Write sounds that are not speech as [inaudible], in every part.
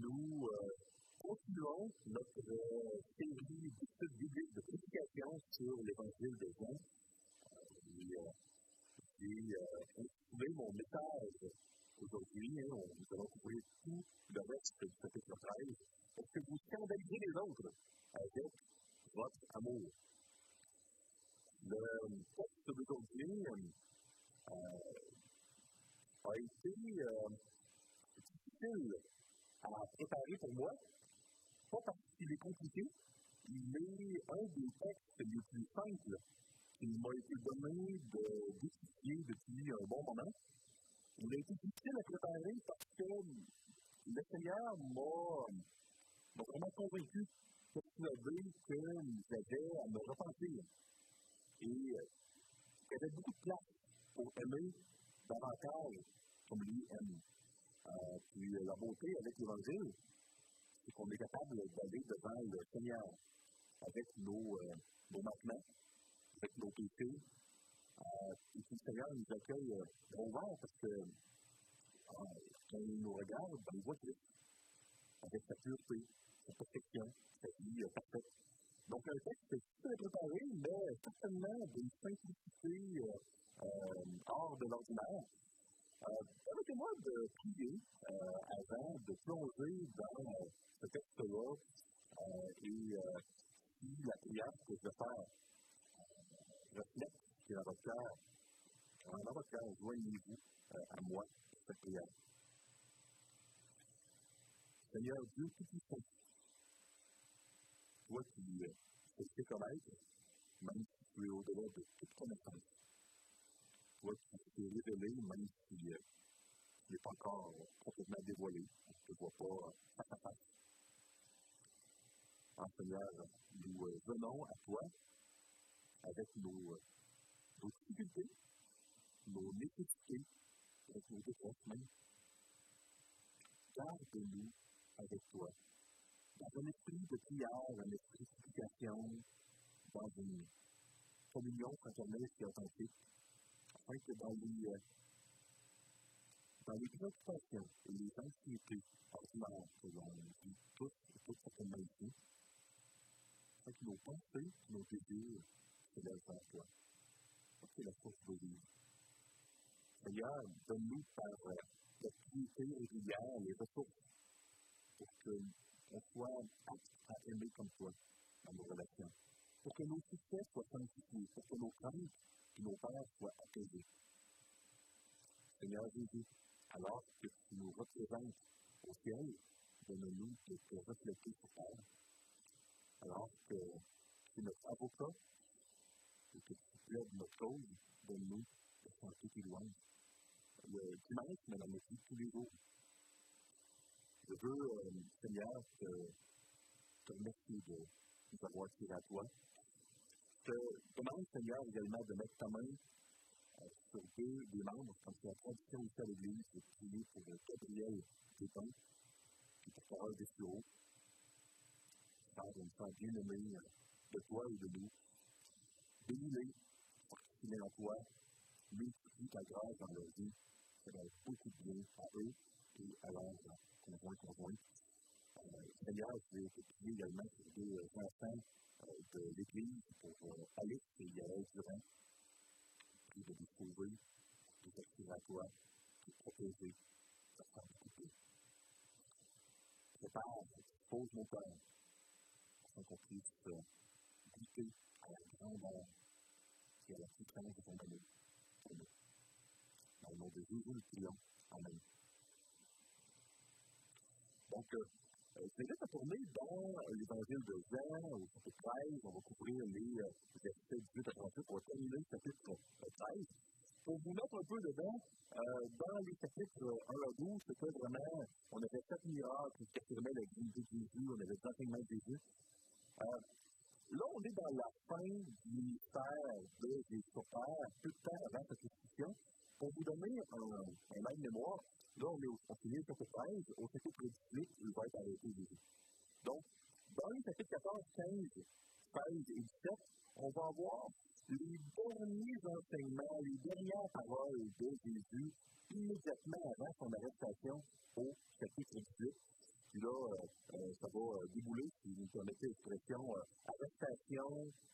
nous euh, continuons notre euh, série bibliques de prédication sur l'Évangile de Jean. Euh, J'ai trouvé mon message aujourd'hui. Hein, nous allons couvrir tout le reste du chapitre 13 pour que vous scandalisez les autres avec votre amour. Le texte d'aujourd'hui a été difficile à préparer pour moi, pas parce qu'il est compliqué, mais un des textes les plus simples qui m'a été donné de d'étudier depuis un bon moment. Il a été difficile à préparer parce que le Seigneur m'a vraiment convaincu, persuadé que j'avais à me repentir. Et il y avait beaucoup de place pour aimer davantage comme lui aime. Euh, puis la beauté avec l'Évangile, c'est qu'on est capable d'aller devant le Seigneur avec nos, euh, nos avec nos péchés. Euh, et puis le Seigneur nous accueille euh, ouvert parce que euh, quand nous regarde, ben, il voit Christ avec sa pureté, sa perfection, sa vie parfaite. Donc un texte super préparé, mais certainement d'une simplicité hors de l'ordinaire. Euh, permettez-moi de prier euh, avant de plonger dans euh, ce texte-là et si la prière que je vais faire reflète ce qui est dans votre cœur, dans votre cœur, joignez-vous à moi cette prière. Seigneur Dieu Tout-Puissant, toi qui sais connaître, même si tu es au-delà de toute connaissance, toi qui t'es révélé, même si euh, tu n'est pas encore complètement dévoilé, on ne te voit pas face à face. En Seigneur, nous euh, venons à toi avec nos, euh, nos difficultés, nos nécessités, avec nos défenses même. Garde-nous avec toi, dans un esprit de prière, un esprit de supplication, dans une communion fraternelle et authentique, afin que dans les, euh, dans les préoccupations et les anxiétés ordinaires que l'on vit tous et toutes certainement ici, afin que nos pensées, nos désirs se lèvent vers toi. C'est la source de vie. Seigneur, donne-nous par euh, la piété régulière les ressources pour qu'on soit apte à aimer comme toi dans nos relations. Pour que nos succès soient sanctifiés, pour que nos craintes que nos pères soient apaisés. Seigneur Jésus, alors que tu nous représentes au ciel, donne-nous de te refléter sur terre. Alors que tu es notre avocat et que tu plaides notre cause, donne-nous de chanter tes louanges. Le dimanche, notre vie tous les jours. Je veux, euh, Seigneur, te, te remercier de nous avoir tiré à toi te demande, Seigneur, également de mettre ta main euh, sur deux des membres, comme c'est la tradition ici à l'Église, de prier pour Gabriel Dépin, qui est porteur des sureaux. Père, une femme bien aimée euh, de toi et de nous. Bénis-les pour qu'ils en toi, multiplie ta grâce dans leur vie. Être beaucoup de bien à eux et à leurs conjoints conjoints. Euh, Seigneur, je vais te prier également pour deux enfants de l'Église pour euh, Alice et Yael Durand. Prie de de s'attirer à toi, de protéger, de faire écouter. Prépare, pose mon cœur, afin qu'on puisse euh, goûter à la grandeur et à la puissance de ton amour pour nous. Dans de. Donc, euh, c'est juste à tourner dans l'évangile de Jean, au chapitre 13. On va couvrir les euh, versets 18 à 38 pour terminer le chapitre 13. Pour vous mettre un peu dedans, euh, dans les chapitres 1 à 12, c'était vraiment, on avait sept miracles qui affirmaient la divinité de Jésus, on avait l'enseignement de Jésus. là, on est dans la fin du ministère de Jésus sur Terre, peu de temps avant sa crucifixion. Pour vous donner un, un même mémoire, Là, on est au, chapitre 13, au chapitre 18, il va être arrêté Jésus. Donc, dans les chapitres 14, 15, 16 et 17, on va voir les derniers enseignements, les dernières paroles de Jésus immédiatement avant son arrestation au chapitre 18, Puis là, ça va débouler, si vous me permettez l'expression, arrestation,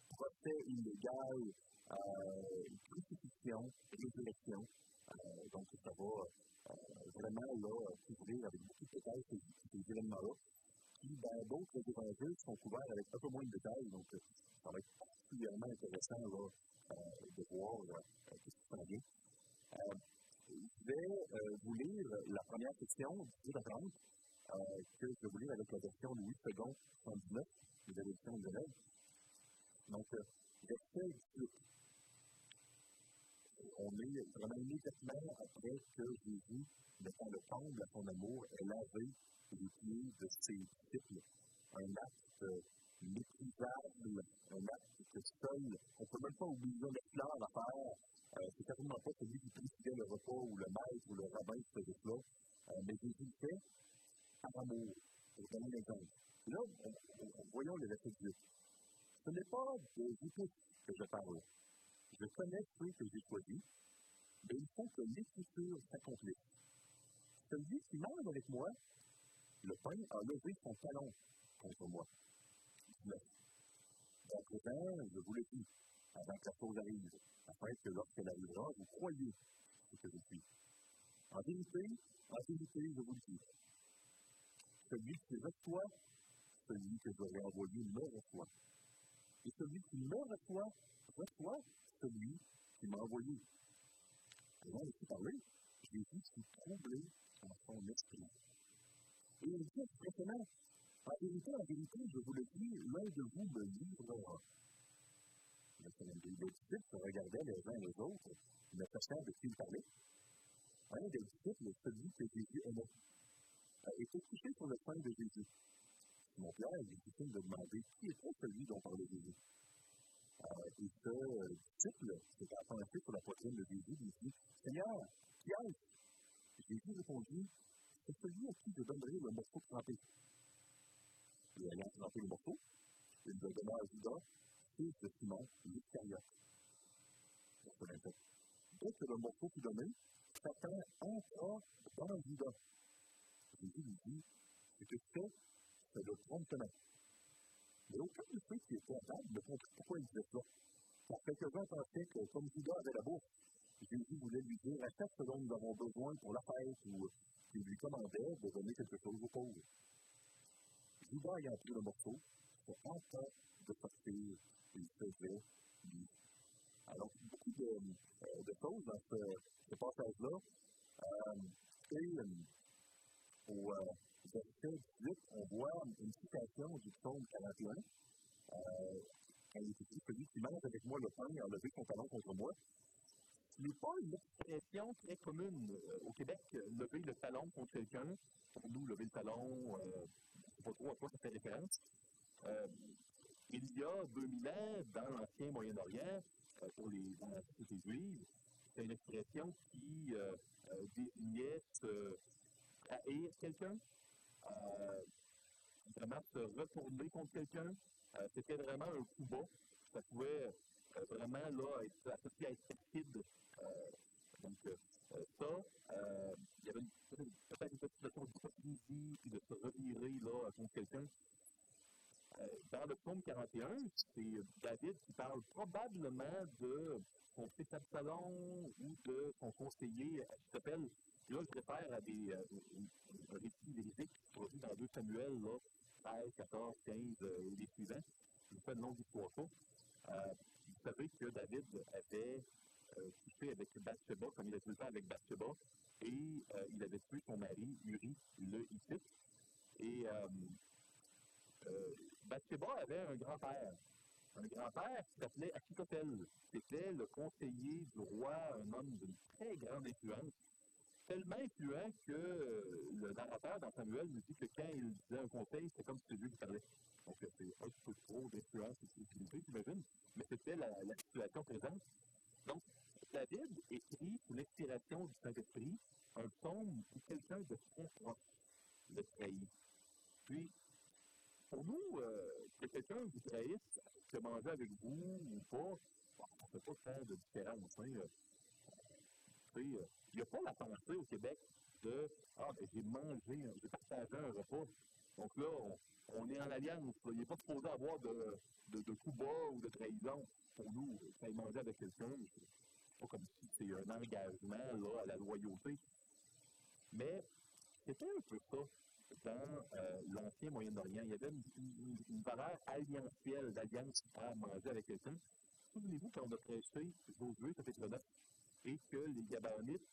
procès illégal, crucifixion, résurrection. Donc, ça va vraiment là, couvrir avec beaucoup de détails ces, ces événements-là qui, dans d'autres évangiles, sont couverts avec un peu moins de détails. Donc, ça va être particulièrement intéressant là, de voir ce qui s'en vient. je vais vous lire la première 18 à 30, que je vais vous lire avec la version Louis II, 119, de la version de l'élève. Donc, verset 18. On est vraiment immédiatement après que Jésus, mettant le comble à son amour, ait lavé les pieds de ses disciples. Un acte méprisable, un acte que seul, on ne peut même pas oublier l'esclave à faire. Euh, c'est certainement pas celui qui présidait le repas ou le maître ou le rabbin qui faisait cela, euh, mais Jésus le fait par amour, pour donner l'exemple. Là, on, on, voyons les versets 18. Ce n'est pas de vous que je parle. Je connais ceux que j'ai choisis, mais il faut que l'écriture s'accomplisse. Celui qui mange avec moi, le pain a levé son talon contre moi. 19. À présent, je vous le dis, avant que la chose arrive, afin que lorsqu'elle arrivera, vous croyez ce que je suis. En vérité, en vérité, je vous le dis, celui qui reçoit, celui que j'aurais envoyé me reçoit. Et celui qui me reçoit, reçoit celui qui m'a envoyé. Avant de parler, Jésus s'est troublé en son esprit. Et il dit expressément, en vérité, en vérité, je vous le dis, l'un de vous me livrera. Les disciples se regardaient les uns les autres, ne sachant de qui il parlait. Un des disciples, celui que Jésus aimait, été couché sur le sein de Jésus. Mon Pierre est difficile de demander qui était celui dont parlait Jésus. Euh, et ce euh, disciple s'est appuyé sur la poitrine de Jésus et dit Seigneur, qui est-ce Jésus répondit C'est celui à qui je donnerai le morceau trempé. Et ayant trempé le morceau, il le donna à Judas, fils de Simon, l'Iscariote. Dès que le morceau fut donné, Satan entra dans Judas. Jésus lui dit Ce que tu fais, c'est le trompement. Mais aucun de ceux qui étaient à table ne comprit pourquoi il disait cela. Car quelques-uns pensaient que, comme Judas avait la bourse, Jésus voulait lui dire à chaque seconde nous avons besoin pour la fête ou qu'il lui commandait de donner quelque chose aux pauvres. Judas ayant pris le morceau, se hâta de sortir il faisait lui. Alors, beaucoup de, euh, de choses dans ce, ce passage-là. Euh, et euh, euh, verset 18, on voit une citation du psaume 41. Euh, il est écrit Celui qui mange avec moi le pain a levé son talon contre moi. Ce n'est pas une expression très commune euh, au Québec, lever le talon contre quelqu'un. Pour nous, lever le talon, euh, ne sais pas trop à quoi ça fait référence. Euh, il y a 2000 ans, dans l'ancien Moyen-Orient, euh, pour les, dans la c'est une expression qui euh, désignait haïr quelqu'un, vraiment se retourner contre quelqu'un. Euh, c'était vraiment un coup bas. Ça pouvait euh, vraiment là, être associé à être perfide. donc, ça, il y avait peut-être une petite notion d'hypocrisie, puis de se revirer là, contre quelqu'un. dans le psaume 41, c'est David qui parle probablement de son fils Absalom ou de son conseiller s'appelle là, je réfère à des euh, récits véridiques produits dans 2 Samuel, là, 13, 14, 15 euh, et les suivants. Je vous fais une longue histoire courte. Euh, vous savez que David avait euh, couché avec Bathsheba, comme il a temps avec Bathsheba, et euh, il avait tué son mari, Uri, le Hittite. Et euh, euh, Bathsheba avait un grand-père. Un grand-père qui s'appelait Achitophel. C'était le conseiller du roi, un homme d'une très grande influence tellement influent que euh, le narrateur dans Samuel nous dit que quand il disait un conseil, c'était comme si lui qui parlait. Donc, euh, c'est un peu trop d'influence et d'utilité, j'imagine, mais c'était la, situation présente. Donc, David écrit sous l'inspiration du Saint-Esprit un psaume où quelqu'un de très proche le trahit. Puis, pour nous, euh, que quelqu'un vous trahisse, que manger avec vous ou pas, on ne fait pas faire de différence. Hein, il n'y a pas la pensée au Québec de Ah, ben, j'ai mangé, j'ai partagé un repas. Donc là, on, est en alliance. Il n'est pas supposé avoir de, de, de coups bas ou de trahison pour nous. Quand il mangeait avec quelqu'un, c'est pas comme si c'était un engagement là, à la loyauté. Mais c'était un peu ça dans euh, l'ancien Moyen-Orient. Il y avait une, une, valeur alliantielle, d'alliance à manger avec quelqu'un. Souvenez-vous quand on a prêché Josué, chapitre 9, et que les Gabaonites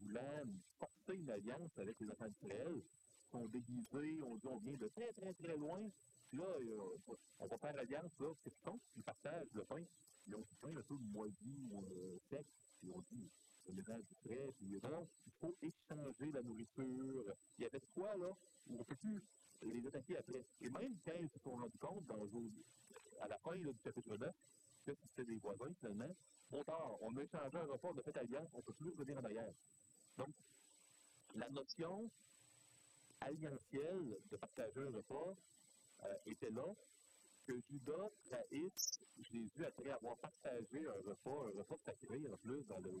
voulaient porter une alliance avec les enfants d'Israël, sont déguisés, on dit on vient de très très très loin, puis là, euh, on va faire l'alliance, là, qu'ils font? Ils partagent le pain, ils ont du pain un peu moisi ou euh, sec, puis on dit, le ménage du frais, puis non, il faut échanger la nourriture. Il y avait quoi, là, où on peut plus les attaquer après. Et même quand ils se sont rendus compte, dans, à la fin là, du chapitre 9, que c'était des voisins, finalement, bon tard, on a échangé un repas, on a fait alliance, on peut plus revenir en arrière. Donc, la notion alliantielle de partager un repas euh, était là, que Judas trahisse Jésus après avoir partagé un repas, un repas sacré en plus dans le,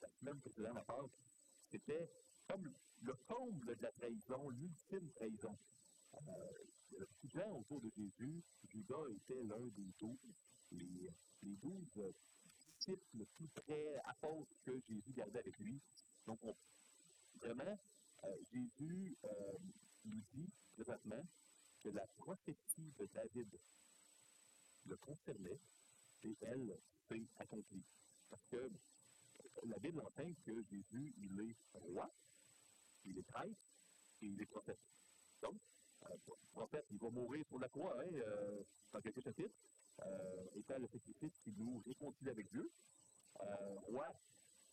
la semaine précédente à Pâques. C'était comme le comble de la trahison, l'ultime trahison. Euh, gens autour de Jésus. Judas était l'un des douze, les, les douze disciples le plus près, apôtres que Jésus gardait avec lui. Donc, vraiment, euh, Jésus euh, nous dit présentement que la prophétie de David le concernait et elle s'est accomplie. Parce que la Bible enseigne que Jésus, il est roi, il est prêtre et il est prophète. Donc, euh, prophète, il va mourir sur la croix, hein, euh, dans quelques chapitres, euh, étant le sacrifice qui nous réconcilie avec Dieu. Euh, roi,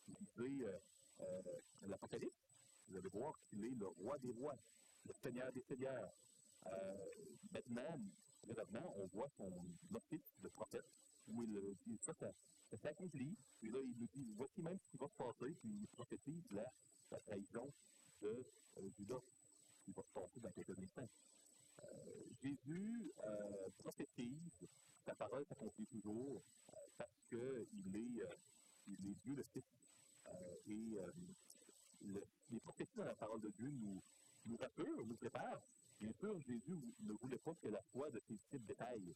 lisez euh, euh, l'Apocalypse, vous allez voir qu'il est le roi des rois, le seigneur des seigneurs. Euh, maintenant, présentement, on voit son office de prophète, où il dit ça, ça, ça s'accomplit, puis là, il nous dit, voici même ce qui va se passer, puis il prophétise la, la trahison de euh, Judas, qui va se passer dans quelques instants. Euh, Jésus euh, prophétise, sa parole s'accomplit toujours, euh, parce qu'il est, euh, il est Dieu le Fils. Euh, et le, les prophéties dans la parole de Dieu nous, nous nous préparent. Bien sûr, Jésus ne voulait pas que la foi de ses disciples détaille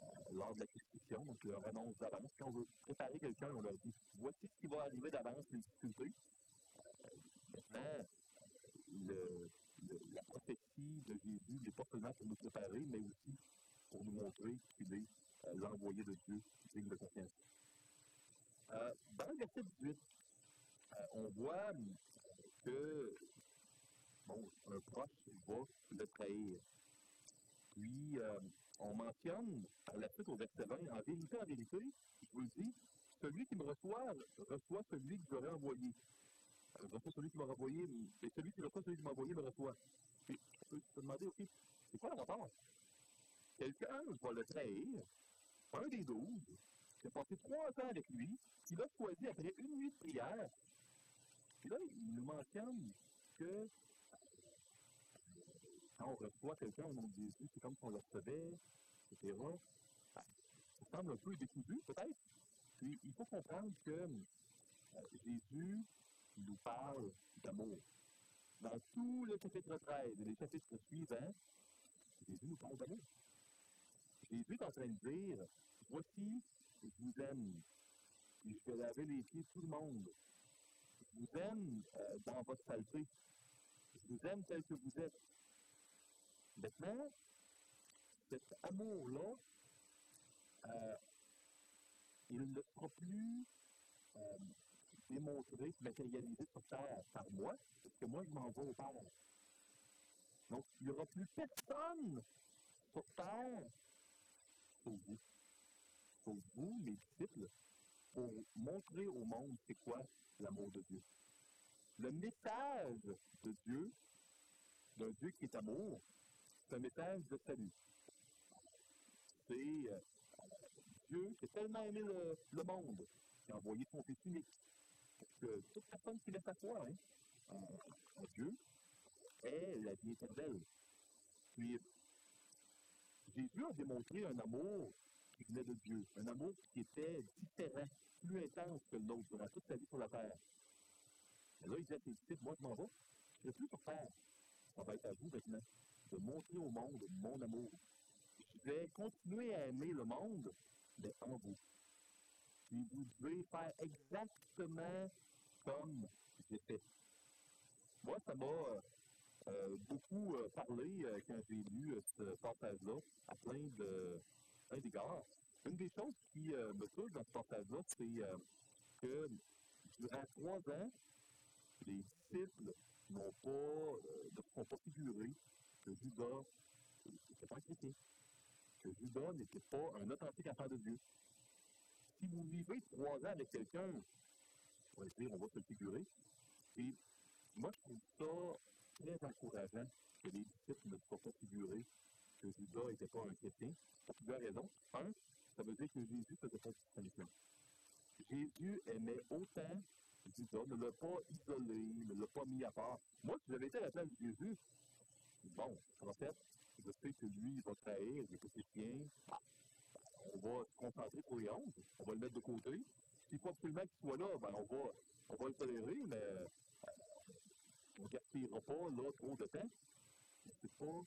euh, lors de la crucifixion, donc leur annonce d'avance. Quand on veut préparer quelqu'un, on leur dit voici ce qui va arriver d'avance, les difficultés. Euh, maintenant, la prophétie de Jésus n'est pas seulement pour nous préparer, mais aussi pour nous montrer qu'il est euh, l'envoyé de Dieu, digne de confiance. Dans le verset 18, euh, on voit que bon, un proche va le trahir. Puis, euh, on mentionne par la suite au verset 20, en vérité, en vérité, je vous le dis, celui qui me reçoit, reçoit celui que j'aurais envoyé. Euh, reçoit celui qui m'a envoyé, et celui qui reçoit celui qui m'a envoyé me reçoit. Puis, on peut se demander, OK, c'est quoi le? Quelqu'un va le trahir, un des douze, a passé trois ans avec lui, qui l'a choisi après une nuit de prière. Puis là, il nous mentionne que quand on reçoit quelqu'un au nom de Jésus, c'est comme si on le recevait, etc. Ça semble un peu décousu, peut-être. Puis, il faut comprendre que euh, Jésus nous parle d'amour. Dans tout le chapitre 13 et les chapitres suivants, Jésus nous parle d'amour. Jésus est en train de dire, voici, je vous aime, et je vais laver les pieds de tout le monde. Je vous aime euh, dans votre saleté. Je vous aime tel que vous êtes. Maintenant, cet amour-là, euh, il ne sera plus euh, démontré, matérialisé sur terre par moi, parce que moi, je m'en vais au Père. Donc, il n'y aura plus personne sur terre, sauf vous, sauf vous, mes disciples, pour montrer au monde c'est quoi l'amour de Dieu. Le message de Dieu, d'un Dieu qui est amour, un message de salut. C'est euh, Dieu qui a tellement aimé le, monde, qui a envoyé son Fils unique. Que toute personne qui laisse sa foi hein, en, Dieu est la vie éternelle. Puis, Jésus a démontré un amour qui venait de Dieu, un amour qui était différent, plus intense que le nôtre durant toute sa vie sur la terre. Et là, il dit à ses disciples, moi je m'en vais, je ne plus sur terre. Ça va être à vous maintenant de montrer au monde mon amour. Je vais continuer à aimer le monde, mais en vous. Puis vous devez faire exactement comme j'ai fait. Moi, ça m'a euh, beaucoup euh, parlé euh, quand j'ai lu ce passage-là à plein de plein d'égards. Une des choses qui me touche dans ce passage-là, c'est que durant trois ans, les disciples n'ont pas, ne sont pas figurés que Judas n'était pas chrétien, que Judas n'était pas un authentique enfant de Dieu. Si vous vivez trois ans avec quelqu'un, on va dire, on va se figurer, et moi, je trouve ça très encourageant que les disciples ne soient pas figurés que Judas n'était pas un chrétien, pour plusieurs raisons. Un, ça veut dire que Jésus faisait pas de distinction. Jésus aimait autant Judas, ne l'a pas isolé, ne l'a pas mis à part. Moi, si j'avais été à la place de Jésus, bon, en fait, je sais que lui, va trahir, il est chrétien, ah, on va se concentrer pour les onze, on va le mettre de côté. S'il faut absolument qu'il soit là, ben, on va, on va le tolérer, mais on ne gaspillera pas là trop de temps. C'est pas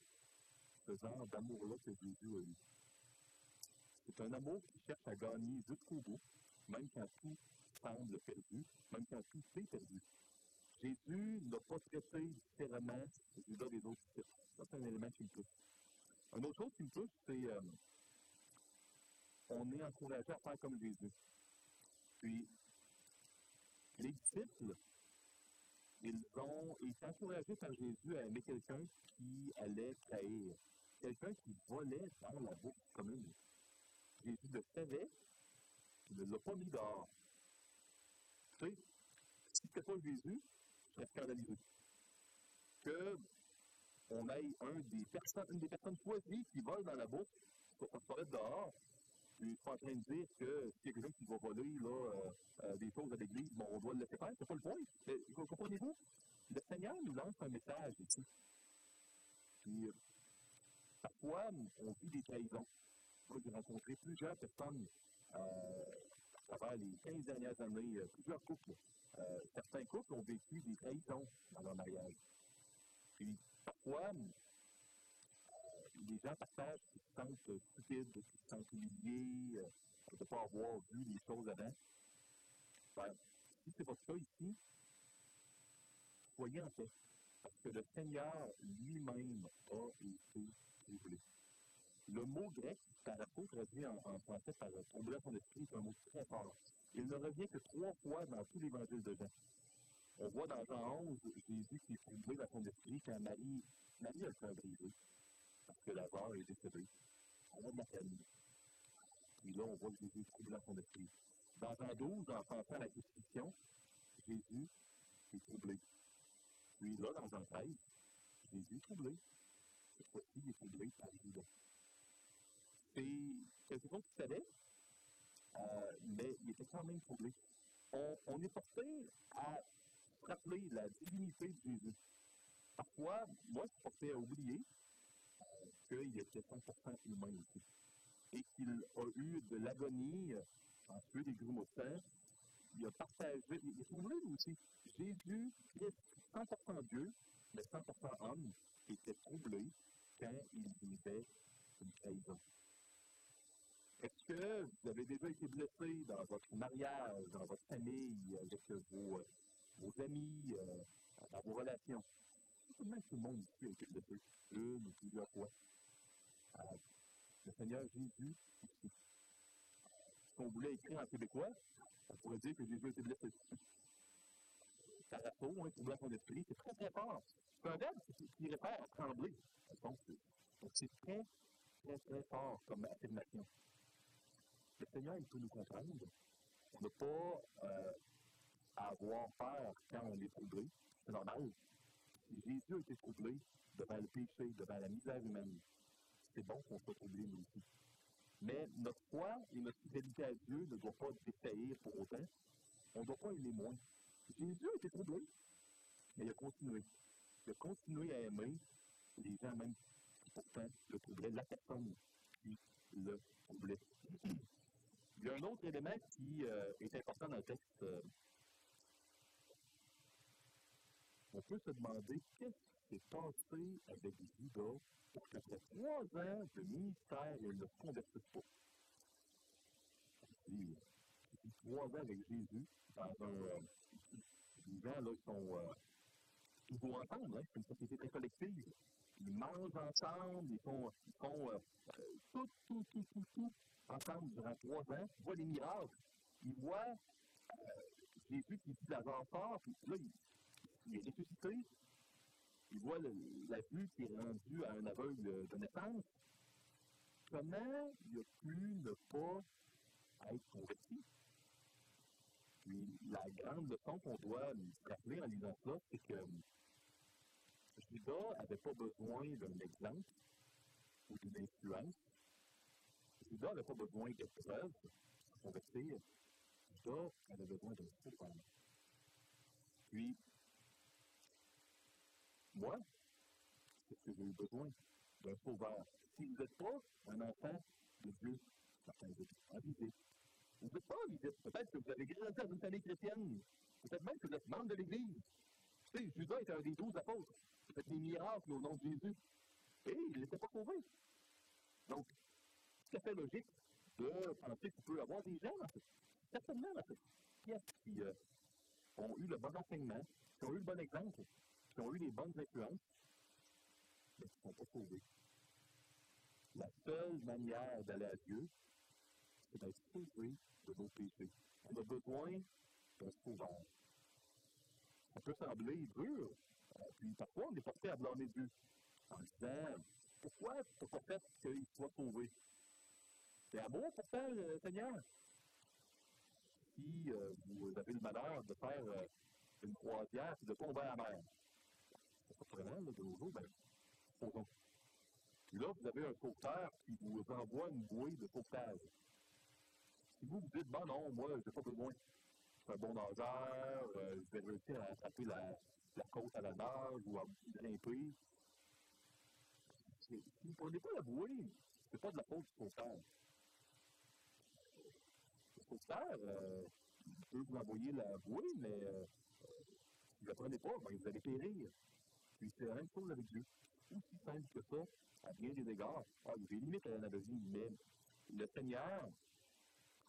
ce genre d'amour-là que Jésus a eu. C'est un amour qui cherche à gagner jusqu'au bout, même quand tout semble perdu, même quand tout est perdu. Jésus n'a pas traité différemment Judas des autres disciples. Ça, c'est un élément qui me touche. Un autre chose qui me touche, c'est euh, on est encouragé à faire comme Jésus. Puis, les disciples, ils ont été encouragés par Jésus à aimer quelqu'un qui allait trahir, quelqu'un qui volait dans la bouche commune. Jésus le savait, il ne l'a pas mis dehors. Tu sais, si ce n'était pas Jésus, serais scandalisé. Que on ait un des personnes, une des personnes choisies qui vole dans la bouche, pour se mettre dehors, je suis en train de dire que a quelqu'un qui va voler là, euh, euh, des choses à l'église, bon, on doit le laisser faire, c'est pas le point. Mais, comprenez-vous? Le Seigneur nous lance un message ici. Puis, euh, parfois, on vit des trahisons. Moi, j'ai rencontré plusieurs personnes à travers les 15 dernières années, plusieurs couples. Certains couples ont vécu des trahisons dans leur mariage. Puis, parfois, les gens partagent qu'ils se sentent stupides, qu'ils se sentent humiliés, euh, de ne pas avoir vu les choses avant. Ben, si c'est votre cas ici, soyez en paix. Parce que le Seigneur lui-même a été troublé. Le mot grec, par rapport traduit en, en français par troubler son esprit, c'est un mot très fort. Il ne revient que trois fois dans tout l'évangile de Jean. On voit dans Jean 11 Jésus qui est troublé dans son esprit quand Marie, Marie a le brisé parce que Lazare est décédé. On a de la famille. Puis là, on voit Jésus troublé dans son esprit. Dans Jean 12, en pensant à la crucifixion, Jésus est troublé. Puis là, dans Jean 13, Jésus est troublé. Cette fois-ci, il est troublé par Judas. C'est quelque chose qu'il savait, euh, mais il était quand même troublé. On, est porté à rappeler la divinité de Jésus. Parfois, moi, je suis porté à oublier qu'il était 100% humain aussi. Et qu'il a eu de l'agonie en tuant des grumeaux de Il a partagé, il est aussi. Jésus, Christ, 100% Dieu, mais 100% homme, était troublé quand il vivait une trahison. Est-ce que vous avez déjà été blessé dans votre mariage, dans votre famille, avec vos, amis, euh, dans vos relations? Tout le monde ici a été blessé une ou plusieurs fois? Le Seigneur Jésus ici. Si on voulait écrire en québécois, on pourrait dire que Jésus a été blessé. Carasso, hein, troublant son esprit, c'est très très fort. C'est un verbe qui réfère à trembler. Donc, c'est très, très, très fort comme affirmation. Le Seigneur, il peut nous comprendre. On n'a pas euh, avoir peur quand on est troublé. C'est normal. Jésus a été troublé devant le péché, devant la misère humaine c'est bon qu'on soit troublé nous aussi. Mais notre foi et notre fidélité à Dieu ne doivent pas défaillir pour autant. On ne doit pas aimer moins. Jésus a été troublé, mais il a continué. Il a continué à aimer les gens même qui pourtant le troublaient, la personne qui le troublait. Il y a un autre élément qui euh, est important dans le texte. Euh, on peut se demander qu'est-ce qui s'est passé avec Judas pour qu'après trois ans de ministère, il ne convertisse pas. Puis, trois ans avec Jésus, dans un. Euh, les gens, sont. Euh, hein, c'est une société très collective. Ils mangent ensemble, ils font, ils font euh, tout, tout, tout, tout, tout ensemble durant trois ans. Ils voient des miracles. Ils voient Jésus qui dit Lazare fort, puis là, il, il est ressuscité. Il voit le, la vue qui est rendue à un aveugle de naissance. Comment il a pu ne pas être converti? Puis la grande leçon qu'on doit se rappeler en lisant cela, c'est que Judas n'avait pas besoin d'un exemple ou d'une influence. Judas n'avait pas besoin de preuves pour convertir. Judas avait besoin d'un sauveur. Puis, moi, c'est ce que j'ai eu besoin? D'un sauveur. Si vous n'êtes pas un enfant de Dieu, certains vous en visite. Vous n'êtes pas visite. Peut-être que vous avez grandi dans une famille chrétienne. Peut-être même que vous êtes membre de l'Église. Tu sais, Judas était un des douze apôtres. Il fait des miracles au nom de Jésus. Et il n'était pas sauvé. Donc, tout à fait logique de penser qu'il peut y avoir des gens, certainement, dans cette pièce qui euh, ont eu le bon enseignement, qui ont eu le bon exemple, qui ont eu les bonnes influences, mais qui ne sont pas sauvés. La seule manière d'aller à Dieu, c'est d'être sauvé de nos péchés. On a besoin d'un sauveur. Ça peut sembler dur, euh, puis parfois on est porté à blâmer Dieu en disant Pourquoi tu pas fait qu'il soit sauvé? C'est amour pour faire, le Seigneur. Si euh, vous avez le malheur de faire euh, une croisière et de tomber à la mer, c'est pas très mal, de nos jours, ben, posons. Puis là, vous avez un sauveteur qui vous envoie une bouée de sauvetage. Si vous vous dites, bon non, moi, je n'ai pas besoin. Je suis un bon nageur, euh, je vais réussir à attraper la, la côte à la nage ou à grimper. Si vous ne prenez pas la bouée, ce n'est pas de la faute du sauveteur. Le sauveteur, euh, peut vous envoyer la bouée, mais euh, vous ne la prenez pas, vous allez périr. Puis c'est la même chose avec Dieu. Aussi simple que ça, à bien des égards. Ah, il y a des limites à l'analogie, mais le Seigneur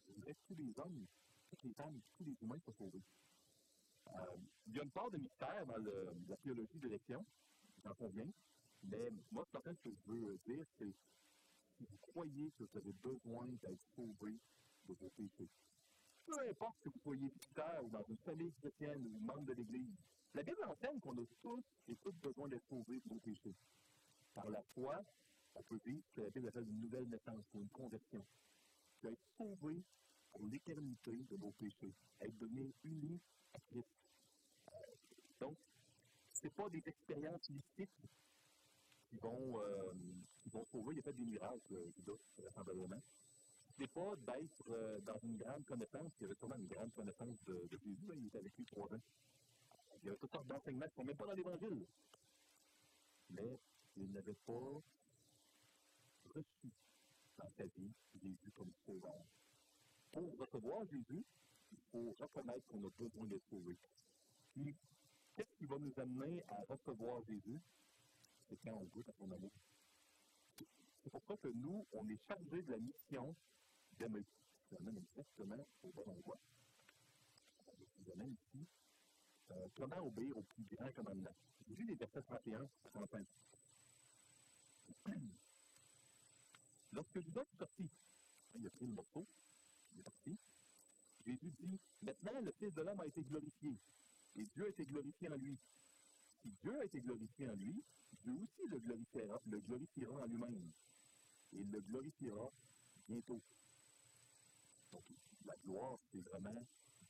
voudrait que tous les hommes, toutes les femmes, tous les humains soient sauvés. Euh, il y a une part de mystère dans la théologie de l'élection, j'en conviens, mais moi, ce que je veux dire, c'est si vous croyez que vous avez besoin d'être sauvé de vos péchés, peu importe que vous soyez pasteur ou dans une famille chrétienne ou membre de l'Église, la Bible enseigne qu'on a tous et toutes besoin d'être sauvés de nos péchés. Par la foi, on peut vivre ce que la Bible appelle une nouvelle naissance une conversion. Tu être sauvé l'éternité de nos péchés, être devenu uni à Christ. Donc, ce n'est pas des expériences mystiques qui vont, euh, qui vont sauver. Il y a fait des miracles, Judas, vraisemblablement. Ce n'est pas d'être euh, dans une grande connaissance. Il y avait sûrement une grande connaissance de, de Jésus. il était avec lui trois ans. Il y avait toutes sortes d'enseignements qui ne même pas dans l'Évangile. Mais il n'avait pas reçu dans sa vie Jésus comme sauveur. Pour recevoir Jésus, il faut reconnaître qu'on a besoin d'être sauvé. Puis, qu'est-ce qui va nous amener à recevoir Jésus? C'est quand on goûte à son amour. C'est pour ça que nous, on est chargé de la mission d'aimer. Vous amène exactement au bon endroit. Vous amène ici. Euh, comment obéir au plus grand commandement? J'ai les versets 31 à 35. [clears throat] Lorsque Judas est sorti, il a pris le morceau, Jésus dit Maintenant, le Fils de l'homme a été glorifié, et Dieu a été glorifié en lui. Si Dieu a été glorifié en lui, Dieu aussi le glorifiera, le glorifiera en lui-même. Et il le glorifiera bientôt. Donc, la gloire, c'est vraiment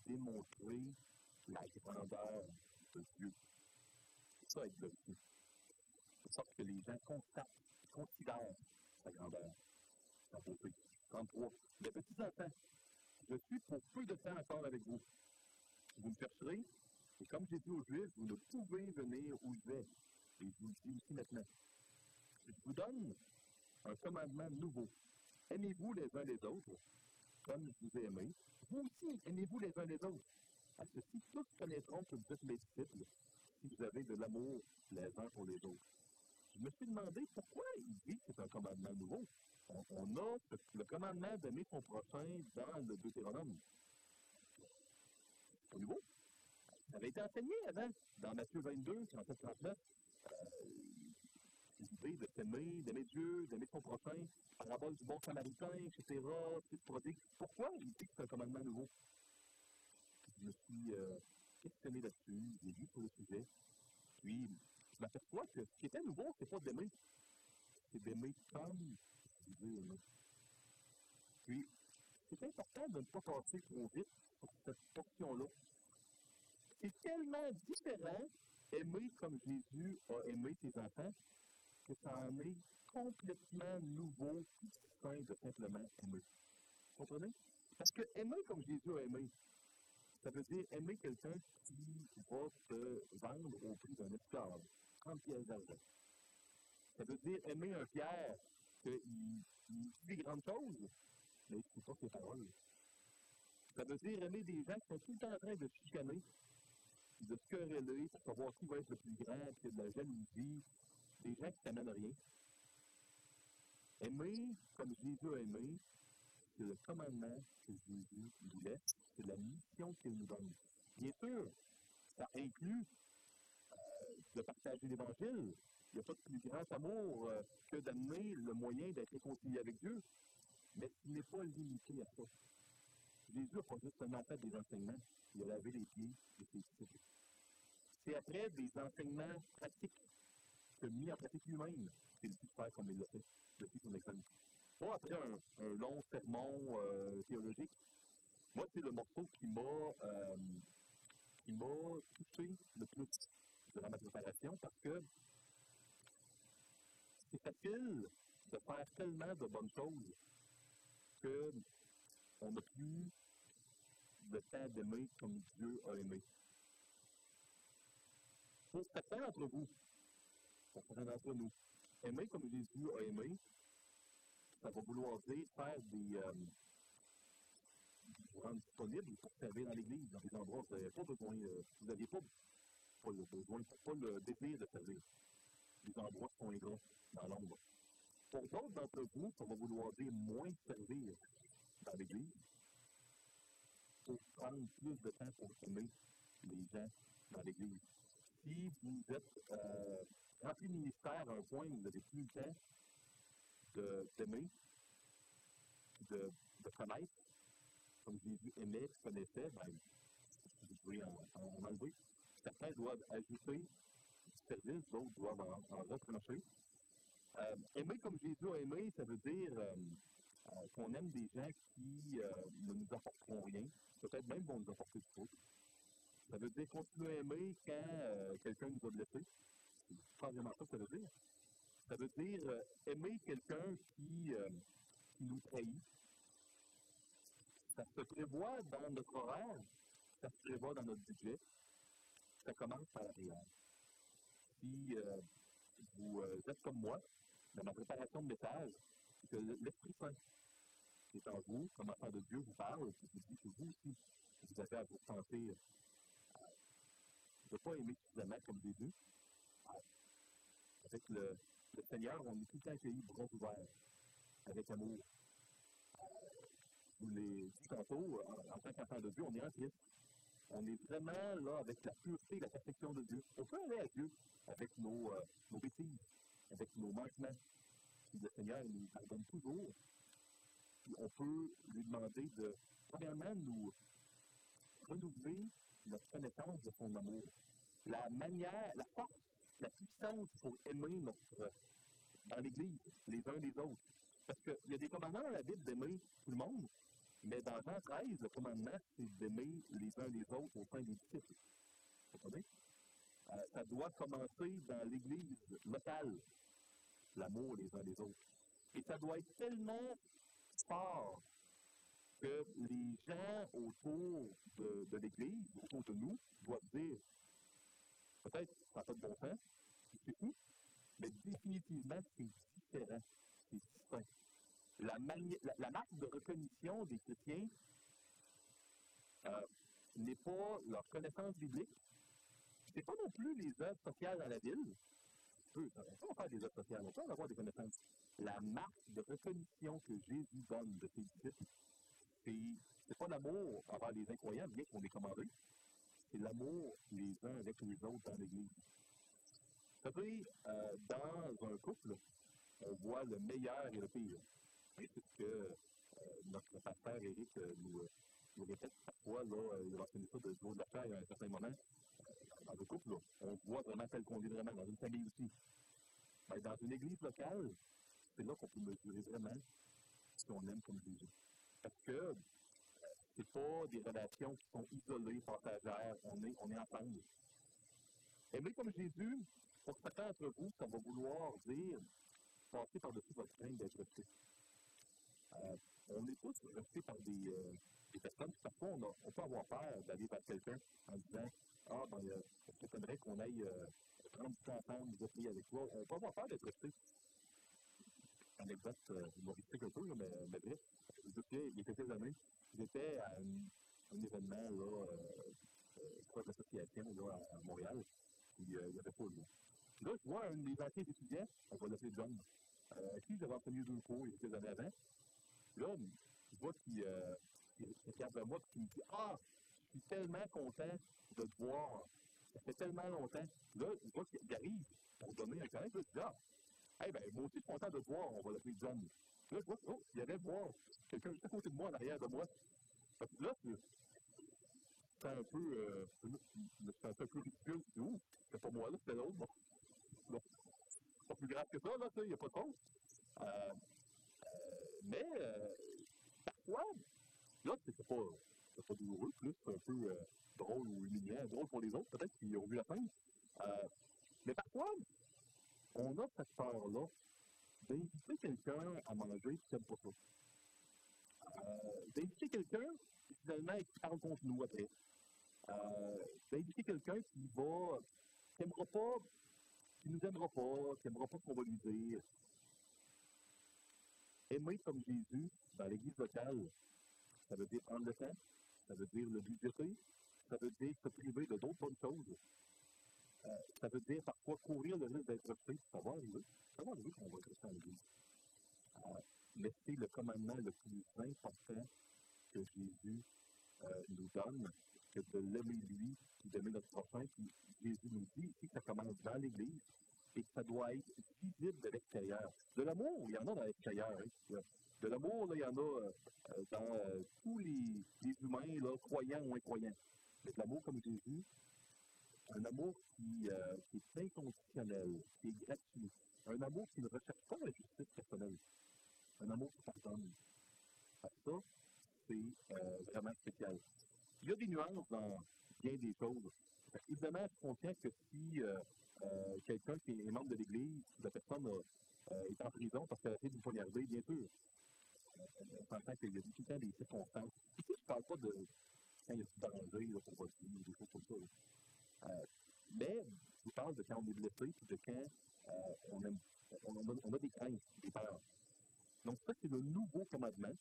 démontrer la grandeur de Dieu. C'est ça être glorifié. De sorte que les gens constatent, considèrent sa grandeur, sa beauté. 33. Les petits enfants, je suis pour peu de temps encore avec vous. Vous me chercherez, et comme j'ai dit aux Juifs, vous ne pouvez venir où je vais. Et je vous le dis aussi maintenant. Je vous donne un commandement nouveau. Aimez-vous les uns les autres, comme je vous ai aimé? Vous aussi, aimez-vous les uns les autres. À ceci, tous connaîtront que vous êtes mes disciples si vous avez de l'amour les uns pour les autres. Je me suis demandé pourquoi il on a le commandement d'aimer son prochain dans le Deutéronome. C'est nouveau. Ça avait été enseigné avant, dans Matthieu 22, 37, 39. Euh, l'idée de s'aimer, d'aimer Dieu, d'aimer son prochain, parabole du bon samaritain, etc., Pourquoi il dit que c'est un commandement nouveau? Je me suis euh, questionné là-dessus, j'ai lu sur le sujet, puis je m'aperçois que ce qui était nouveau, c'est pas d'aimer, c'est d'aimer comme Puis, c'est important de ne pas passer trop vite sur cette portion-là. C'est tellement différent aimer comme Jésus a aimé ses enfants que ça en est complètement nouveau et distinct de simplement aimer. Vous comprenez? Parce que aimer comme Jésus a aimé, ça veut dire aimer quelqu'un qui va te vendre au prix d'un esclave, 30 pièces d'argent. Ça veut dire aimer un Pierre qu'il dit des grandes choses, mais il ne pas ses paroles. Ça veut dire aimer des gens qui sont tout le temps en train de chicaner, de se quereller pour savoir qui va être le plus grand, puis de la jalousie, des gens qui t'amènent rien. Aimer comme Jésus a aimé, c'est le commandement que Jésus nous laisse, c'est la mission qu'il nous donne. Bien sûr, ça inclut euh, de partager l'Évangile. Il n'y a pas de plus grand amour euh, que d'amener le moyen d'être réconcilié avec Dieu. Mais ce n'est pas limité à ça. Jésus n'a pas juste seulement fait des enseignements, il a lavé les pieds de ses disciples. C'est après des enseignements pratiques que mis en pratique lui-même, c'est le de faire comme il l'a fait depuis son examen. Pas après un, un, long sermon euh, théologique. Moi, c'est le morceau qui m'a euh, qui m'a touché le plus durant ma préparation parce que c'est facile de faire tellement de bonnes choses qu'on n'a plus le temps d'aimer comme Dieu a aimé. Pour certains d'entre vous, certains d'entre nous, aimer comme Jésus a aimé, ça va vouloir dire faire des. Euh, vous rendre disponible pour servir dans l'Église, dans des endroits où vous n'avez pas besoin, euh, vous n'aviez pas, le besoin, pas le désir de servir. Les endroits sont ingrats dans l'ombre. Pour d'autres d'entre vous, ça va vouloir dire moins servir dans l'Église pour prendre plus de temps pour aimer les gens dans l'Église. Si vous êtes euh, rempli de ministère à un point où vous n'avez plus le temps d'aimer, de, de, connaître, comme Jésus aimait, connaissait, ben, vous en, en enlever. Certains doivent ajouter du service, d'autres doivent en, en retrancher. Euh, aimer comme Jésus a aimé, ça veut dire euh, euh, qu'on aime des gens qui ne nous apporteront rien, peut-être même vont nous apporter du truc. Ça veut dire continuer à aimer quand quelqu'un nous a blessés. C'est vraiment ça que ça veut dire. Ça veut dire aimer quelqu'un qui, nous trahit. Ça se prévoit dans notre horaire, ça se prévoit dans notre budget. Ça commence par la. Si vous êtes comme moi, dans ma préparation de message, que l'Esprit Saint qui est en vous, comme enfant de Dieu, vous parle, vous dit que vous aussi, vous avez à vous sentir euh, de ne pas aimer suffisamment comme Jésus. Avec le, Seigneur, on est tout le temps accueillis bras ouverts, avec amour. Vous l'ai dit tantôt, en, tant qu'enfant de Dieu, on est en Christ. On est vraiment là avec la pureté et la perfection de Dieu. On peut aller à Dieu avec euh, nos bêtises, avec nos manquements. Puis le Seigneur nous pardonne toujours. Puis on peut lui demander de, premièrement, nous renouveler notre connaissance de son amour. La manière, la force, la puissance pour aimer notre, dans l'Église, les uns les autres. Parce qu'il y a des commandements dans la Bible d'aimer tout le monde, mais dans Jean 13, le commandement, c'est d'aimer les uns les autres au sein des disciples. Vous comprenez? Euh, ça doit commencer dans l'Église locale, l'amour les uns les autres. Et ça doit être tellement fort que les gens autour de, l'Église, autour de nous, doivent dire peut-être ça n'a pas de bon sens, c'est tout, mais définitivement c'est différent, c'est distinct. La, marque de reconnaissance des chrétiens euh, n'est pas leur connaissance biblique, c'est pas non plus les œuvres sociales dans la ville. On peut faire des œuvres sociales, on peut avoir des connaissances. la marque de reconnaissance que Jésus donne de ses disciples, c'est, pas l'amour envers les incroyants, bien qu'on est commandé, c'est l'amour les uns avec les autres dans l'Église. Vous savez, euh, dans un couple, on voit le meilleur et le pire. c'est ce que euh, notre pasteur Éric euh, nous, euh, nous, répète parfois, il a mentionné ça de Joe de la à un certain moment. Dans le couple, on voit vraiment tel qu'on est vraiment, dans une famille aussi. Mais dans une église locale, c'est là qu'on peut mesurer vraiment si on aime comme Jésus. Parce que c'est pas des relations qui sont isolées, passagères, on est, on est ensemble. Aimer comme Jésus, pour certains d'entre vous, ça va vouloir dire passer par-dessus votre crainte d'être rejeté. Euh, on est tous rejetés par des, euh, des personnes, parfois on, on, peut avoir peur d'aller vers quelqu'un en disant Ah, ben, euh, est-ce que qu'on aille euh, prendre du temps ensemble, vous prier avec toi. On peut avoir peur d'être rejeté. Anecdote euh, humoristique un peu, mais, mais bref, je me il y a quelques années, j'étais à un, événement, là, euh, d'association, là, à, Montréal, puis il y avait pas de Là, je vois un des anciens étudiants, on va l'appeler John, euh, qui j'avais enseigné deux cours il y a quelques années avant. Là, je vois qu'il euh, regarde vers moi et qu'il me dit Ah, suis tellement content de te voir. Ça fait tellement longtemps. Là, je vois qu'il arrive pour donner un câlin. Là, je dis Ah, hey, ben, moi aussi, je suis content de te voir. On va l'appeler John. Là, je vois, oh, il y avait voir quelqu'un juste à côté de moi, en de moi. Là, c'était un peu, euh, un peu ridicule. Je dis, c'est pas moi là, c'était l'autre. Bon. bon. Pas plus grave que ça, là, il n'y a pas de cause. Euh, euh, mais, parfois, là, c'est pas, pas douloureux, plus un peu euh, drôle ou humiliant, drôle pour les autres, peut-être qui ont vu la fin. Euh, mais parfois, on a cette peur-là d'inviter quelqu'un à manger qui n'aime pas ça. Euh, d'inviter quelqu'un qui finalement qui parle contre nous après. D'inviter quelqu'un qui va, qui n'aimera pas, qui nous aimera pas, qui n'aimera pas ce qu'on va lui dire. Aimer comme Jésus dans l'église locale, ça veut dire prendre le temps, ça veut dire le budgéter, ça veut dire se priver de d'autres bonnes choses. Euh, ça veut dire parfois courir le risque d'être rejeté. Ça va arriver. Ça va arriver qu'on va rejeté en l'église. Euh, mais c'est le commandement le plus important que Jésus euh, nous donne, que de l'aimer lui, puis d'aimer notre prochain. Puis Jésus nous dit ici que ça commence dans l'Église et que ça doit être visible de l'extérieur. De l'amour, il y en a dans l'extérieur. Hein. De l'amour, il y en a euh, dans euh, tous les, humains, croyants ou incroyants. Mais de l'amour comme Jésus, un amour qui, euh, est inconditionnel, qui est gratuit, un amour qui ne recherche pas la justice personnelle, un amour qui pardonne. Ça, c'est euh, vraiment spécial. Il y a des nuances dans bien des choses. Évidemment, je conscient que si euh, euh, quelqu'un qui est membre de l'Église, la personne euh, est en prison parce qu'elle a du poignarder, bien sûr, on s'entend qu'il y a des circonstances. Ici, je ne parle pas de quand il y a du danger là, pour votre vie, des choses comme ça. Euh, mais je parle de quand on est blessé, de quand euh, on, a, on, a, des craintes, des peurs. Donc ça, c'est le nouveau commandement.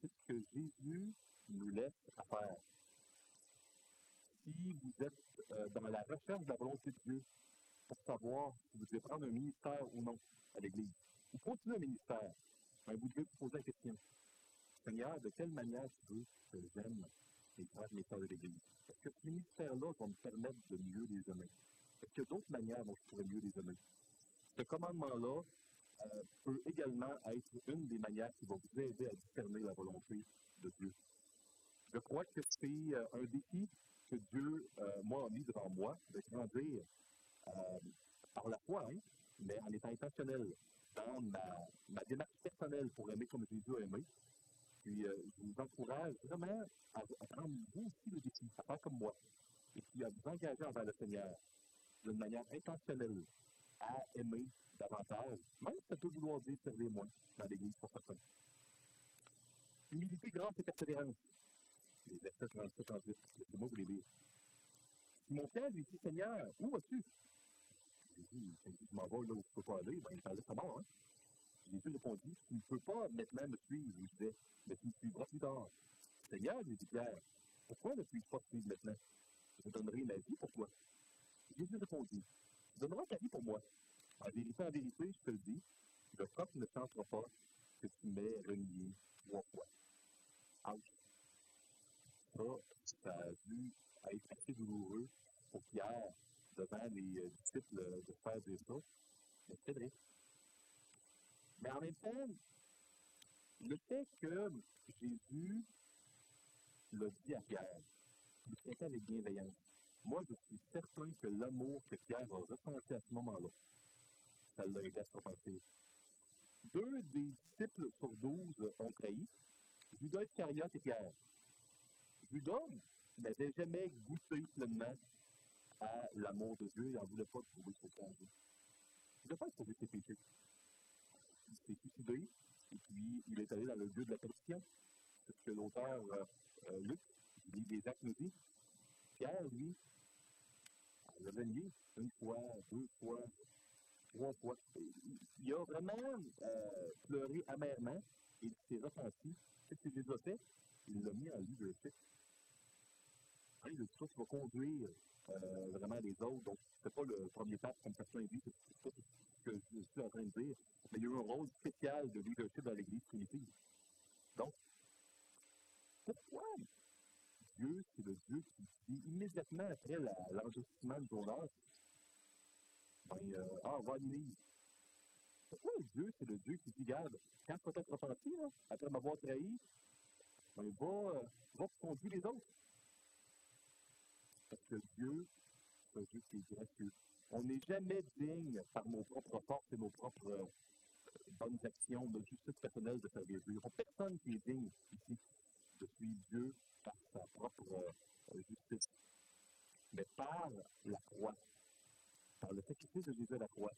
C'est ce que Jésus nous laisse à faire. Si vous êtes euh, dans la recherche de la volonté de Dieu pour savoir si vous devez prendre un ministère ou non à l'Église, ou continuer un ministère, vous devez vous poser la question. Seigneur, de quelle manière tu veux que j'aime les frères et sœurs de l'Église? Est-ce que ce ministère-là va me permettre de mieux les aimer? Est-ce qu'il y a d'autres manières dont je pourrais mieux les aimer? Ce commandement-là euh, peut également être une des manières qui va vous aider à discerner la volonté de Dieu. Je crois que c'est euh, un défi que Dieu, euh, moi, a mis devant moi, de grandir euh, par la foi, hein, mais en étant intentionnel dans ma, ma, démarche personnelle pour aimer comme Jésus a aimé. Puis, euh, je vous encourage vraiment à, prendre vous aussi le défi, à faire comme moi, et puis à vous engager envers le Seigneur d'une manière intentionnelle à aimer davantage, même si ça peut vouloir dire servir moins dans l'Église pour certains. Humilité, grâce et persévérance. Les versets 37 38, laissez-moi vous les lire. Mon père lui dit, Seigneur, où vas-tu? Jésus, je m'en vais là où je peux pas aller, il parlait sa mort. Hein? Jésus répondit, tu ne peux pas maintenant me suivre, lui disait, mais tu me suivras plus tard. Seigneur, lui dit Pierre, pourquoi ne puis-je pas te maintenant? Je donnerai ma vie pour toi. Jésus répondit, tu donneras ta vie pour moi. En vérité, en vérité, je te le dis, Le coq ne chantera pas que tu m'aies renié trois fois. Ouch. Ça, ça a dû être assez douloureux pour Pierre, devant les disciples, de faire ça. Mais c'est vrai. Mais en même temps, le fait que Jésus l'a dit à Pierre, il traitait avec bienveillance. Moi, je suis certain que l'amour que Pierre a ressenti à ce moment-là, ça l'a aidé à se. Deux des disciples sur douze ont trahi, Judas Iscariote et Pierre. Judas n'avait jamais goûté pleinement à l'amour de Dieu, il n'en voulait pas trouver ce cœur. Il ne pas trouver ses péchés. Il s'est suicidé, et puis il est allé dans le lieu de la pétition. C'est ce que l'auteur euh, euh, Luc, lit des actes, nous dit. Pierre, lui, a renié une fois, deux fois, trois fois. Il a vraiment euh, pleuré amèrement et il s'est repenti. Qu'est-ce que Jésus a fait? Il l'a mis en leadership. Hein, il a dit ça, tu vas conduire vraiment les autres. Donc, c'est pas le premier pas comme personne dit, c'est ce que je suis en train de dire. Mais il y a eu un rôle spécial de leadership dans l'Église primitive. Donc, pourquoi Dieu, c'est le Dieu qui dit immédiatement après l'enregistrement de Jonas, ben, euh, ah, va Pourquoi Dieu, c'est le Dieu qui dit, garde, quand tu vas être repenti, là, après m'avoir trahi, ben, va, euh, va conduire les autres. Parce que Dieu, c'est qui est gracieux. On n'est jamais digne par nos propres forces et nos propres euh, bonnes actions, notre justice personnelle de servir Dieu. Il n'y a personne qui est digne ici de suivre Dieu par sa propre euh, justice. Mais par la croix, par le sacrifice de Jésus à la croix,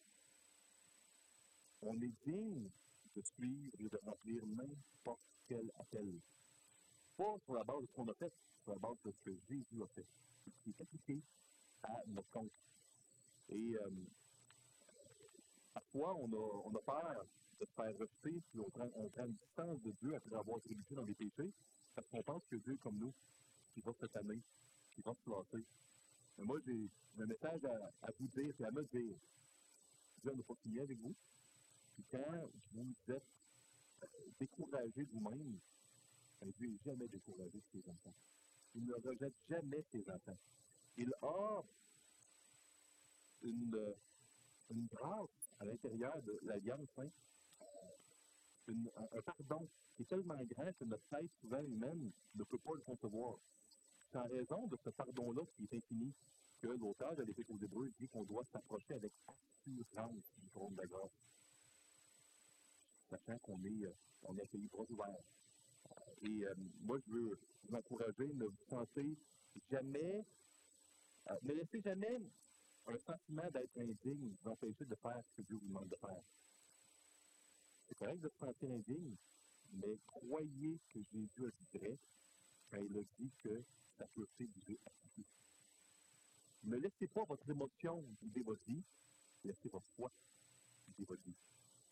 on est digne de suivre et de remplir n'importe quel appel. Pas sur la base de ce qu'on a fait, sur la base de ce que Jésus a fait, qui est à notre compte. Et euh, parfois, on a, peur de se faire rejeter, puis on prend, une distance de Dieu après avoir trébuché dans les péchés, parce qu'on pense que Dieu est comme nous, qui va cette année, qui va se placer. Mais moi, j'ai un message à, vous dire, c'est à me dire. Dieu n'a pas fini avec vous. Puis quand vous êtes euh, découragé vous-même, ben, Dieu n'est jamais découragé de ses enfants. Il ne rejette jamais ses enfants. Il a une, une grâce à l'intérieur de l'Alliance, un, un pardon qui est tellement grand que notre tête, souvent humaine, ne peut pas le concevoir. C'est en raison de ce pardon-là qui est infini que l'auteur de l'Épître aux Hébreux dit qu'on doit s'approcher avec assurance du trône de la grâce. Sachant qu'on est, euh, on est accueilli bras ouverts. Et euh, moi, je veux vous encourager, ne vous sentez jamais, euh, ne laissez jamais un sentiment d'être indigne vous empêcher de faire ce que Dieu vous demande de faire. C'est correct de se sentir indigne, mais croyez que Jésus a dit vrai quand il a dit que sa pureté vous est appliquée. Ne laissez pas votre émotion guider votre vie, laissez votre foi guider votre vie.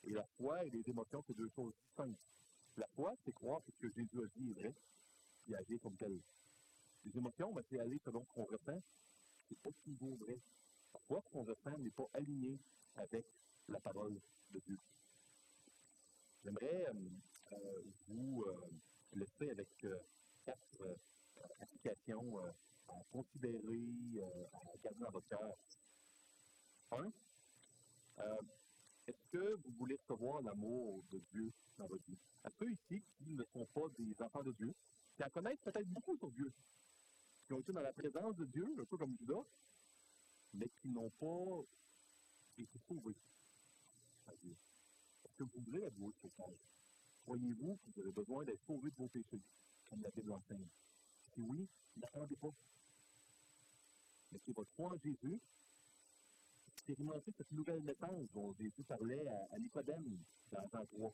Et la foi et les émotions, c'est deux choses distinctes. La foi, c'est croire que ce que Jésus a dit est vrai, et agir comme tel. Les émotions, ben, c'est aller selon ce qu'on ressent, c'est pas toujours vrai. Parfois, ce qu'on ressent n'est pas aligné avec la parole de Dieu. J'aimerais euh, euh, vous euh, laisser avec euh, quatre applications à considérer, à garder dans votre cœur. Un, est-ce que vous voulez recevoir l'amour de Dieu dans votre vie? À ceux ici qui ne sont pas des enfants de Dieu, qui en connaissent peut-être beaucoup sur Dieu, qui ont été dans la présence de Dieu, un peu comme Judas, mais qui n'ont pas été sauvés à Dieu. Est-ce que vous voulez avouer ce? Croyez-vous que vous avez besoin d'être sauvé de vos péchés, comme la Bible enseigne? Si oui, n'attendez pas. Mettez votre foi en Jésus, expérimentez cette nouvelle naissance dont Jésus parlait à, à Nicodème dans Jean 3.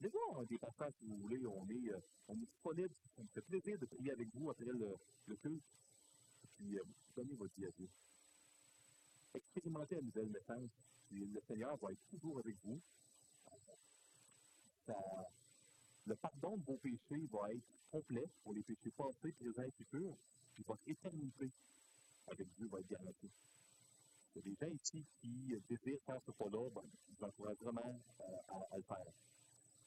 Allez voir des passages si vous voulez, on est, euh, on est disponible, me fait plaisir de prier avec vous après le, le culte, puis euh, donnez votre vie à Dieu. Expérimentez la nouvelle naissance, puis le Seigneur va être toujours avec vous. Le pardon de vos péchés va être complet pour les péchés passés, présents et futurs, puis votre éternité avec Dieu va être garantie. Des gens ici qui désirent faire ce pas-là, ben, je vous encourage vraiment à, le faire.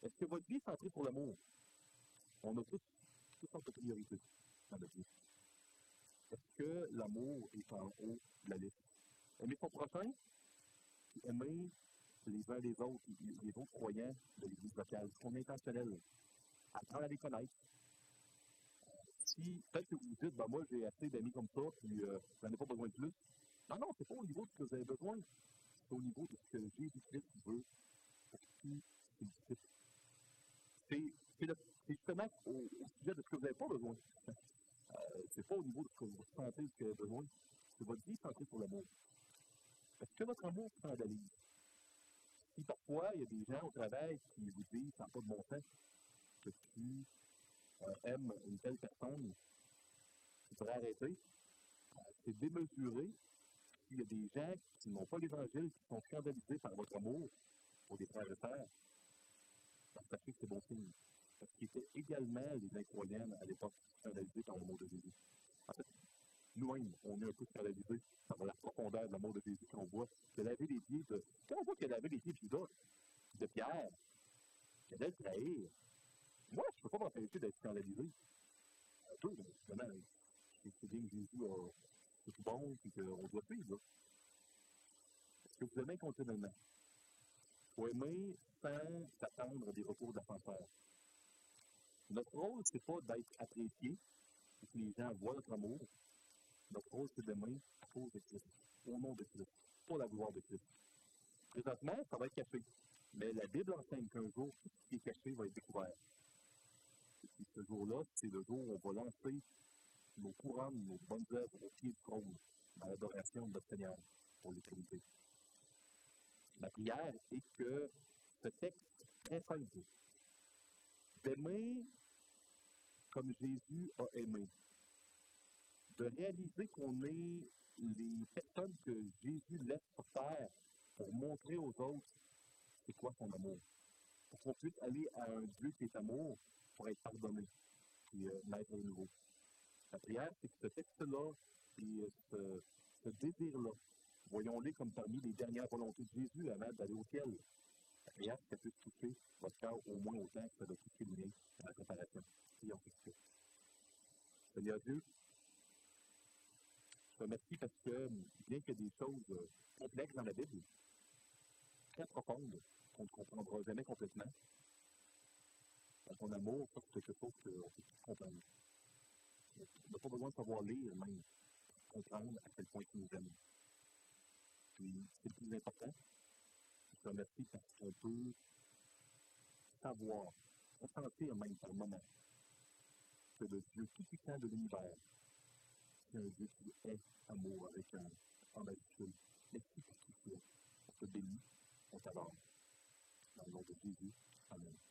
Est-ce que votre vie est centrée sur l'amour? On a tous toutes sortes de priorités dans notre vie. Est-ce que l'amour est en haut de la liste? Aimer son prochain, aimer les uns les autres, les autres croyants de l'Église locale. Est intentionnel? Apprendre à les connaître. Si peut-être que vous vous dites, ben moi j'ai assez d'amis comme ça, puis euh, j'en ai pas besoin de plus. Non, non, c'est pas au niveau de ce que vous avez besoin, c'est au niveau de ce que Jésus-Christ veut pour qui c'est justement au, sujet de ce que vous n'avez pas besoin. Euh, c'est pas au niveau de ce que vous sentez, ce que vous avez besoin. C'est votre vie centrée sur l'amour. Est-ce que votre amour scandalise? Si parfois, il y a des gens au travail qui vous disent, sans pas de bon sens, que tu euh, aimes une telle personne, tu pourrais arrêter. Euh, c'est démesuré. Il y a des gens qui n'ont pas l'Évangile, qui sont scandalisés par votre amour pour des frères et sœurs, sachez que c'est bon signe. Parce qu'ils étaient également les incroyants à l'époque scandalisés par l'amour de Jésus. En fait, nous-mêmes, on est un peu scandalisés par la profondeur de l'amour de Jésus qu'on voit. De laver les pieds de. Quand on voit qu'il a les pieds de de Pierre, qu'il allait trahir, moi, je ne peux pas m'empêcher d'être scandalisé. Un peu, justement. C'est bien que Jésus a tout bon et qu'on doit suivre. Est-ce que vous aimez continuellement? Faut aimer sans s'attendre à des recours d'ascenseur. Notre rôle, ce n'est pas d'être apprécié, et que les gens voient notre amour. Notre rôle, c'est d'aimer à cause de Christ, au nom de Christ, pour la gloire de Christ. Présentement, ça va être caché. Mais la Bible enseigne qu'un jour, tout ce qui est caché va être découvert ce jour-là, c'est le jour où on va lancer nos couronnes, nos bonnes œuvres au pied dans l'adoration de notre Seigneur pour l'éternité. Ma prière est que ce texte très simple, d'aimer comme Jésus a aimé, de réaliser qu'on est les personnes que Jésus laisse terre pour montrer aux autres c'est quoi son amour. Pour qu'on puisse aller à un Dieu qui est amour, pour être pardonné et euh, naître de nouveau. La prière, c'est que ce texte-là et ce, désir-là, voyons-les comme parmi les dernières volontés de Jésus avant d'aller au ciel. La prière, c'est qu'elle puisse toucher votre cœur au moins autant que ça doit toucher le mien à la préparation. Prions ça. Seigneur Dieu, je te remercie parce que, bien ait des choses euh, complexes dans la Bible, très profondes, qu'on ne comprendra jamais complètement, ton amour, c'est quelque chose qu'on peut comprendre. On n'a pas besoin de savoir lire, même, pour comprendre à quel point il nous aime. Puis, c'est le plus important. Je te remercie parce qu'on peut savoir, ressentir même par moment, que le Dieu tout-puissant de l'univers, c'est un Dieu qui est amour avec un en majuscule. Merci pour tout ça. On te bénit, on t'adore. Dans le nom de Jésus. Amen.